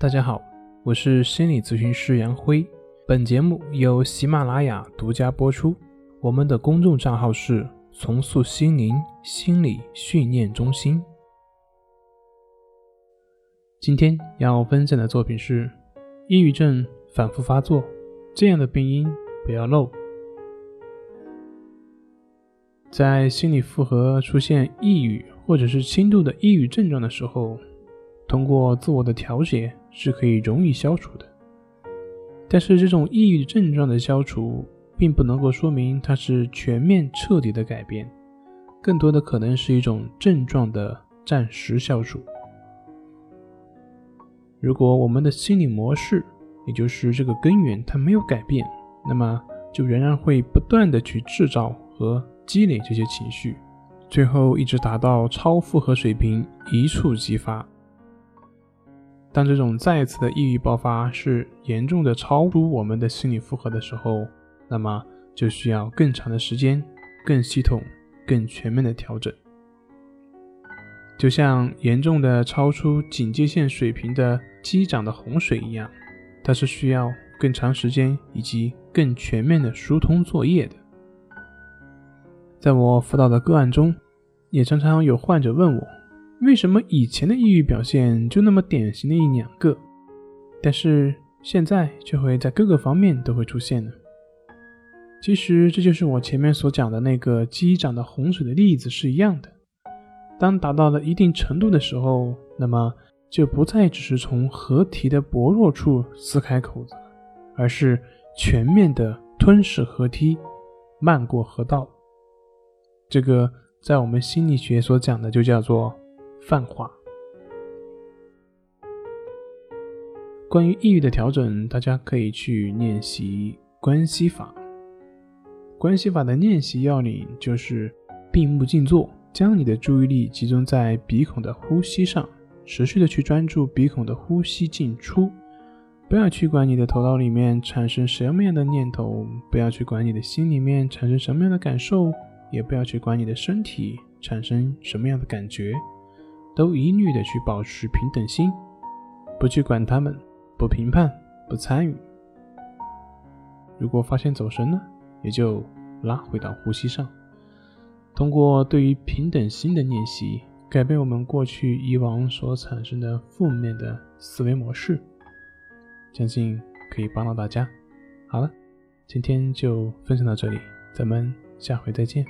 大家好，我是心理咨询师杨辉。本节目由喜马拉雅独家播出。我们的公众账号是“重塑心灵心理训练中心”。今天要分享的作品是：抑郁症反复发作，这样的病因不要漏。在心理负荷出现抑郁或者是轻度的抑郁症状的时候，通过自我的调节是可以容易消除的。但是，这种抑郁症状的消除，并不能够说明它是全面彻底的改变，更多的可能是一种症状的暂时消除。如果我们的心理模式，也就是这个根源，它没有改变，那么就仍然会不断的去制造和积累这些情绪，最后一直达到超负荷水平，一触即发。当这种再次的抑郁爆发是严重的超出我们的心理负荷的时候，那么就需要更长的时间、更系统、更全面的调整。就像严重的超出警戒线水平的积涨的洪水一样，它是需要更长时间以及更全面的疏通作业的。在我辅导的个案中，也常常有患者问我，为什么以前的抑郁表现就那么典型的一两个，但是现在却会在各个方面都会出现呢？其实这就是我前面所讲的那个积涨的洪水的例子是一样的。当达到了一定程度的时候，那么就不再只是从河堤的薄弱处撕开口子，而是全面的吞噬河堤，漫过河道。这个在我们心理学所讲的就叫做泛化。关于抑郁的调整，大家可以去练习关系法。关系法的练习要领就是闭目静坐，将你的注意力集中在鼻孔的呼吸上，持续的去专注鼻孔的呼吸进出，不要去管你的头脑里面产生什么样的念头，不要去管你的心里面产生什么样的感受。也不要去管你的身体产生什么样的感觉，都一律的去保持平等心，不去管他们，不评判，不参与。如果发现走神了，也就拉回到呼吸上。通过对于平等心的练习，改变我们过去以往所产生的负面的思维模式，相信可以帮到大家。好了，今天就分享到这里，咱们下回再见。